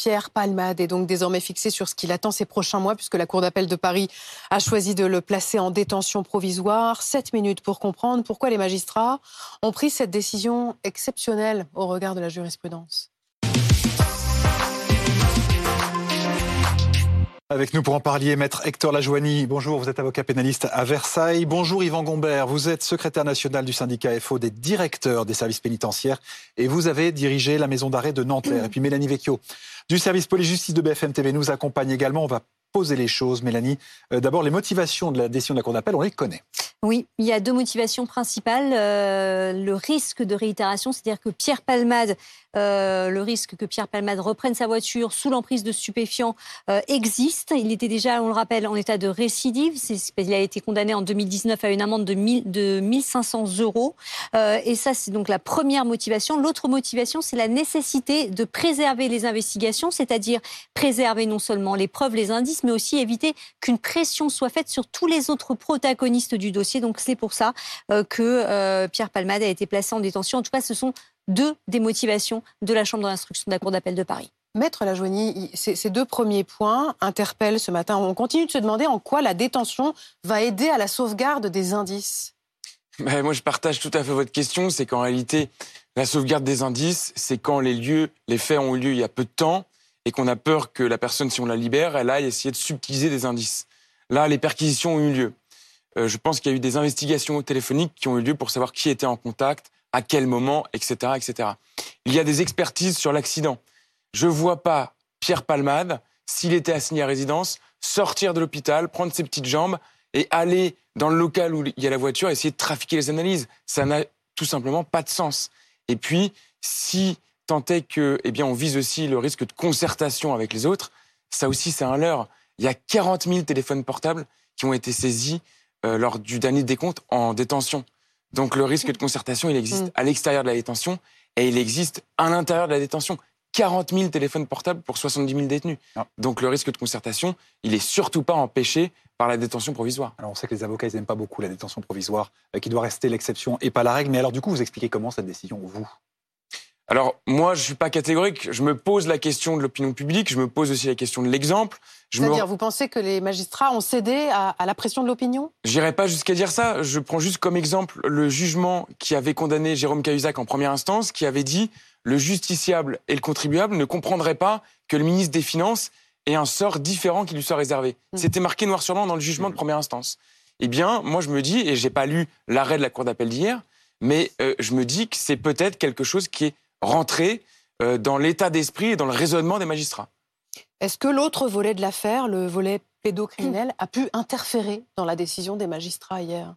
Pierre Palmade est donc désormais fixé sur ce qu'il attend ces prochains mois, puisque la Cour d'appel de Paris a choisi de le placer en détention provisoire. Sept minutes pour comprendre pourquoi les magistrats ont pris cette décision exceptionnelle au regard de la jurisprudence. Avec nous pour en parler, maître Hector Lajoigny. Bonjour, vous êtes avocat pénaliste à Versailles. Bonjour Yvan Gombert, vous êtes secrétaire national du syndicat FO des directeurs des services pénitentiaires et vous avez dirigé la maison d'arrêt de Nanterre. Et puis Mélanie Vecchio du service police-justice de BFM TV nous accompagne également. On va poser les choses, Mélanie. Euh, d'abord, les motivations de la décision de la Cour d'appel, on les connaît. Oui, il y a deux motivations principales. Euh, le risque de réitération, c'est-à-dire que Pierre Palmade, euh, le risque que Pierre Palmade reprenne sa voiture sous l'emprise de stupéfiants existe. Il était déjà, on le rappelle, en état de récidive. Il a été condamné en 2019 à une amende de, 1000, de 1500 euros. et ça, c'est donc la première motivation. L'autre motivation, c'est la nécessité de préserver les investigations, c'est-à-dire préserver non seulement les preuves, les indices, mais aussi éviter qu'une pression soit faite sur tous les autres protagonistes du dossier. Donc c'est pour ça euh, que euh, Pierre Palmade a été placé en détention. En tout cas, ce sont deux des motivations de la Chambre d'instruction de la Cour d'appel de Paris. Maître Lajoigny, ces deux premiers points interpellent ce matin. On continue de se demander en quoi la détention va aider à la sauvegarde des indices. Ben, moi, je partage tout à fait votre question. C'est qu'en réalité, la sauvegarde des indices, c'est quand les lieux, les faits ont eu lieu il y a peu de temps et qu'on a peur que la personne, si on la libère, elle aille essayer de subtiliser des indices. Là, les perquisitions ont eu lieu. Euh, je pense qu'il y a eu des investigations téléphoniques qui ont eu lieu pour savoir qui était en contact, à quel moment, etc., etc. Il y a des expertises sur l'accident. Je ne vois pas Pierre Palmade, s'il était assigné à résidence, sortir de l'hôpital, prendre ses petites jambes et aller dans le local où il y a la voiture, essayer de trafiquer les analyses. Ça n'a tout simplement pas de sens. Et puis, si tant est que, eh bien, on vise aussi le risque de concertation avec les autres. Ça aussi, c'est un leurre. Il y a 40 000 téléphones portables qui ont été saisis euh, lors du dernier décompte en détention. Donc le risque de concertation, il existe mm. à l'extérieur de la détention et il existe à l'intérieur de la détention. 40 000 téléphones portables pour 70 000 détenus. Ah. Donc le risque de concertation, il est surtout pas empêché par la détention provisoire. Alors on sait que les avocats, ils n'aiment pas beaucoup la détention provisoire, euh, qui doit rester l'exception et pas la règle. Mais alors du coup, vous expliquez comment cette décision, vous? Alors moi, je suis pas catégorique. Je me pose la question de l'opinion publique. Je me pose aussi la question de l'exemple. C'est-à-dire, vous pensez que les magistrats ont cédé à, la pression de l'opinion? J'irai pas jusqu'à dire ça. Je prends juste comme exemple le jugement qui avait condamné Jérôme Cahuzac en première instance, qui avait dit le justiciable et le contribuable ne comprendraient pas que le ministre des Finances ait un sort différent qui lui soit réservé. Hmm. C'était marqué noir sur blanc dans le jugement de première instance. Eh bien, moi, je me dis, et j'ai pas lu l'arrêt de la Cour d'appel d'hier, mais euh, je me dis que c'est peut-être quelque chose qui est rentrer euh, dans l'état d'esprit et dans le raisonnement des magistrats. Est-ce que l'autre volet de l'affaire, le volet pédocriminel, a pu interférer dans la décision des magistrats hier?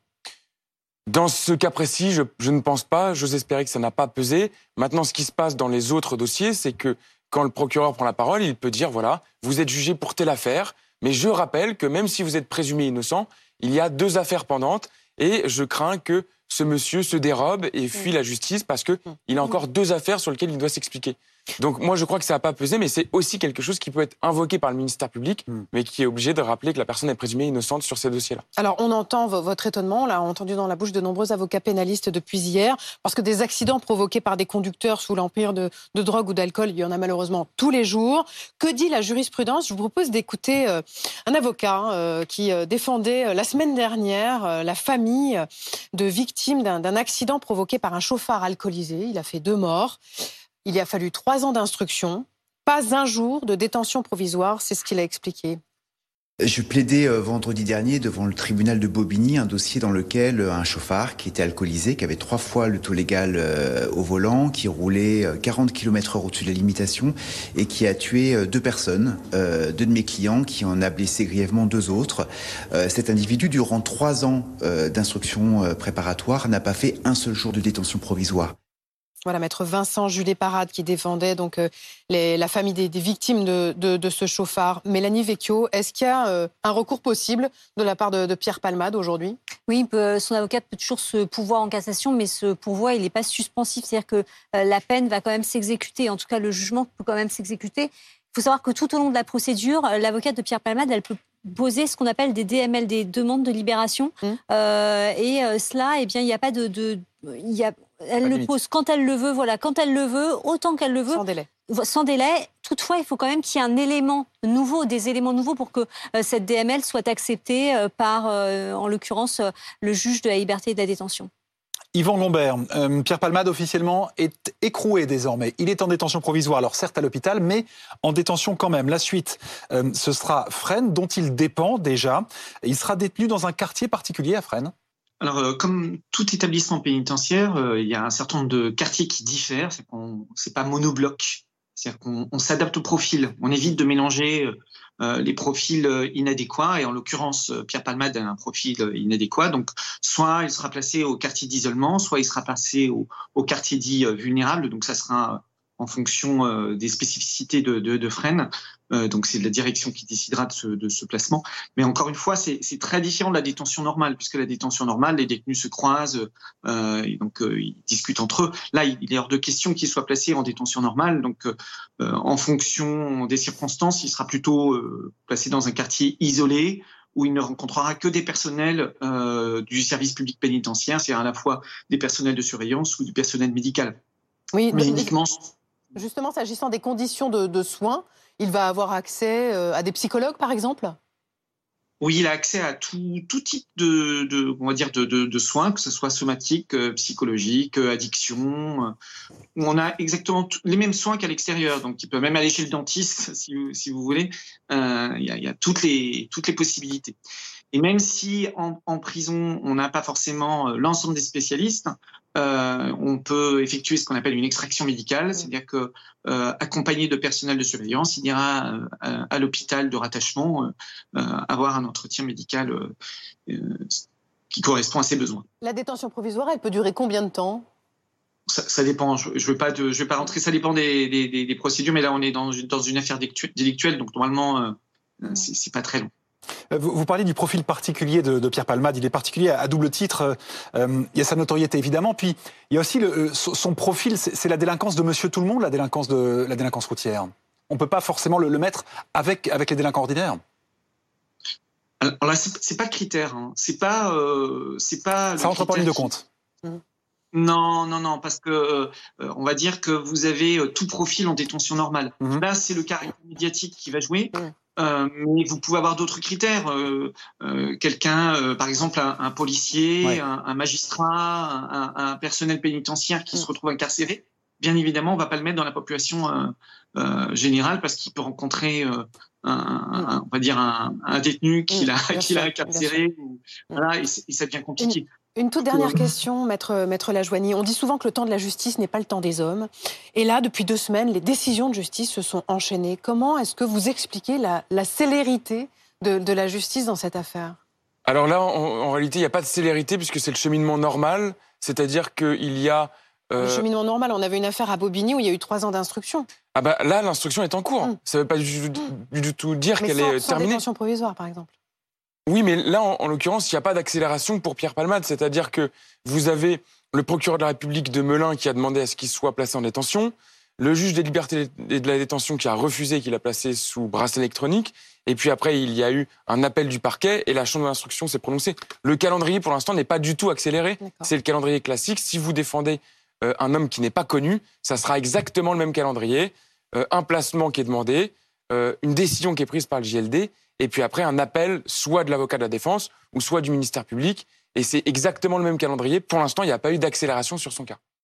Dans ce cas précis, je, ne pense pas. J'ose espérer que ça n'a pas pesé. Maintenant, ce qui se passe dans les autres dossiers, c'est que quand le procureur prend la parole, il peut dire voilà, vous êtes jugé pour telle affaire, mais je rappelle que même si vous êtes présumé innocent, il y a deux affaires pendantes et je crains que ce monsieur se dérobe et fuit mm. la justice parce qu'il mm. a encore deux affaires sur lesquelles il doit s'expliquer. Donc moi, je crois que ça n'a pas pesé, mais c'est aussi quelque chose qui peut être invoqué par le ministère public, hmm. mais qui est obligé de rappeler que la personne est présumée innocente sur ces dossiers-là. Alors on entend votre étonnement, on l'a entendu dans la bouche de nombreux avocats pénalistes depuis hier, parce que des accidents provoqués par des conducteurs sous l'empire de, drogue ou d'alcool, il y en a malheureusement tous les jours. Que dit la jurisprudence? Je vous propose d'écouter euh, un avocat euh, qui euh, défendait la semaine dernière la famille de victimes d'un accident provoqué par un chauffard alcoolisé. Il a fait deux morts. Il y a fallu trois ans d'instruction, pas un jour de détention provisoire, c'est ce qu'il a expliqué. Je plaidais euh, vendredi dernier devant le tribunal de Bobigny un dossier dans lequel euh, un chauffard qui était alcoolisé, qui avait trois fois le taux légal euh, au volant, qui roulait 40 km heure au-dessus de la limitation et qui a tué deux personnes, deux de mes clients, qui en a blessé grièvement deux autres. Cet individu, durant trois ans d'instruction préparatoire, n'a pas fait un seul jour de détention provisoire. Voilà, maître Vincent Jules Parade qui défendait donc euh, la famille des, victimes de, ce chauffard. Mélanie Vecchio, est-ce qu'il y a euh, un recours possible de la part de, Pierre Palmade aujourd'hui? Oui, son avocate peut toujours se pouvoir en cassation, mais ce pourvoi, il n'est pas suspensif. C'est-à-dire que euh, la peine va quand même s'exécuter. En tout cas, le jugement peut quand même s'exécuter. Il faut savoir que tout au long de la procédure, l'avocate de Pierre Palmade, elle peut poser ce qu'on appelle des DML, des demandes de libération. Mmh. et cela, eh bien, il n'y a pas de, il y a, elle le pose quand elle le veut, voilà, quand elle le veut, autant qu'elle le veut. Sans délai. sans délai. Toutefois, il faut quand même qu'il y ait un élément nouveau, des éléments nouveaux pour que cette DML soit acceptée par, en l'occurrence, le juge de la liberté et de la détention. Yvan Lombert, euh, Pierre Palmade officiellement est écroué désormais. Il est en détention provisoire, alors certes à l'hôpital, mais en détention quand même. La suite, euh, ce sera Fresnes, dont il dépend déjà. Il sera détenu dans un quartier particulier à Fresnes. Alors, euh, comme tout établissement pénitentiaire, il y a un certain nombre de quartiers qui diffèrent. C'est n'est pas monobloc. C'est-à-dire qu'on s'adapte au profil. On évite de mélanger euh, les profils euh, inadéquats. Et en l'occurrence, euh, Pierre Palmade a un profil inadéquat. Donc, soit il sera placé au quartier d'isolement, soit il sera placé au, au quartier dit vulnérable. Donc, ça sera en fonction euh, des spécificités de, de, de Fresnes. Euh, donc c'est la direction qui décidera de ce, de ce placement. Mais encore une fois, c'est très différent de la détention normale, puisque la détention normale, les détenus se croisent, euh, et donc ils discutent entre eux. Là, il est hors de question qu'il soit placé en détention normale. Donc en fonction des circonstances, il sera plutôt placé dans un quartier isolé où il ne rencontrera que des personnels du service public pénitentiaire, c'est-à-dire à la fois des personnels de surveillance ou du personnel médical. Oui, mais uniquement Justement, s'agissant des conditions de, soins, il va avoir accès euh, à des psychologues, par exemple? Oui, il a accès à tout, type de, on va dire de, soins, que ce soit somatique, euh, psychologique, euh, addiction. on a exactement les mêmes soins qu'à l'extérieur. Donc, il peut même aller chez le dentiste, si, vous voulez. il, y a, toutes, les, toutes les possibilités. Et même si en prison, on n'a pas forcément l'ensemble des spécialistes, euh, on peut effectuer ce qu'on appelle une extraction médicale, c'est-à-dire que euh, accompagné de personnel de surveillance, il ira euh, à, l'hôpital de rattachement avoir un entretien médical qui correspond à ses besoins. La détention provisoire, elle peut durer combien de temps? Ça, dépend. Je ne veux pas, je vais pas rentrer. Ça dépend des, procédures, mais là, on est dans, dans une affaire délictuelle, donc normalement, c'est pas très long. Euh, vous, parlez du profil particulier de, Pierre Palmade. Il est particulier à, double titre. Euh, euh, il y a sa notoriété évidemment, puis il y a aussi son profil. C'est la délinquance de Monsieur Tout le Monde, la délinquance de la délinquance routière. On ne peut pas forcément le, mettre avec avec les délinquants ordinaires. Alors là, c'est pas le critère. Hein. C'est pas c'est pas. Ça rentre pas en ligne de compte. Non, non, non, parce que on va dire que vous avez tout profil en détention normale. Mhm. Là, c'est le caractère médiatique qui va jouer. Euh, mais vous pouvez avoir d'autres critères. Euh, euh, quelqu'un, par exemple, un, policier, un, magistrat, un, personnel pénitentiaire qui se mm. retrouve incarcéré. Bien évidemment, on ne va pas le mettre dans la population générale parce qu'il peut rencontrer un, on va dire un, détenu qui l'a qui l'a incarcéré. voilà, et, ça devient compliqué. Une toute dernière question, maître, maître Lajoigny. On dit souvent que le temps de la justice n'est pas le temps des hommes. Et là, depuis deux semaines, les décisions de justice se sont enchaînées. Comment est-ce que vous expliquez la, célérité de, la justice dans cette affaire? Alors là, en, réalité, il n'y a pas de célérité puisque c'est le cheminement normal. C'est-à-dire qu'il y a... Euh, le cheminement normal, on avait une affaire à Bobigny où il y a eu trois ans d'instruction. Ah bah là, l'instruction est en cours. Hum. Ça ne veut pas du, tout dire qu'elle est sans terminée. détention provisoire, par exemple. Oui, mais là, en, l'occurrence, il n'y a pas d'accélération pour Pierre Palmade. C'est-à-dire que vous avez le procureur de la République de Melun qui a demandé à ce qu'il soit placé en détention, le juge des libertés et de la détention qui a refusé qu'il a placé sous bracelet électronique, et puis après, il y a eu un appel du parquet et la chambre d'instruction s'est prononcée. Le calendrier, pour l'instant, n'est pas du tout accéléré. C'est le calendrier classique. Si vous défendez euh, un homme qui n'est pas connu, ça sera exactement le même calendrier. Euh, un placement qui est demandé, euh, une décision qui est prise par le JLD, et puis après un appel soit de l'avocat de la défense ou soit du ministère public. Et c'est exactement le même calendrier. Pour l'instant, il n'y a pas eu d'accélération sur son cas.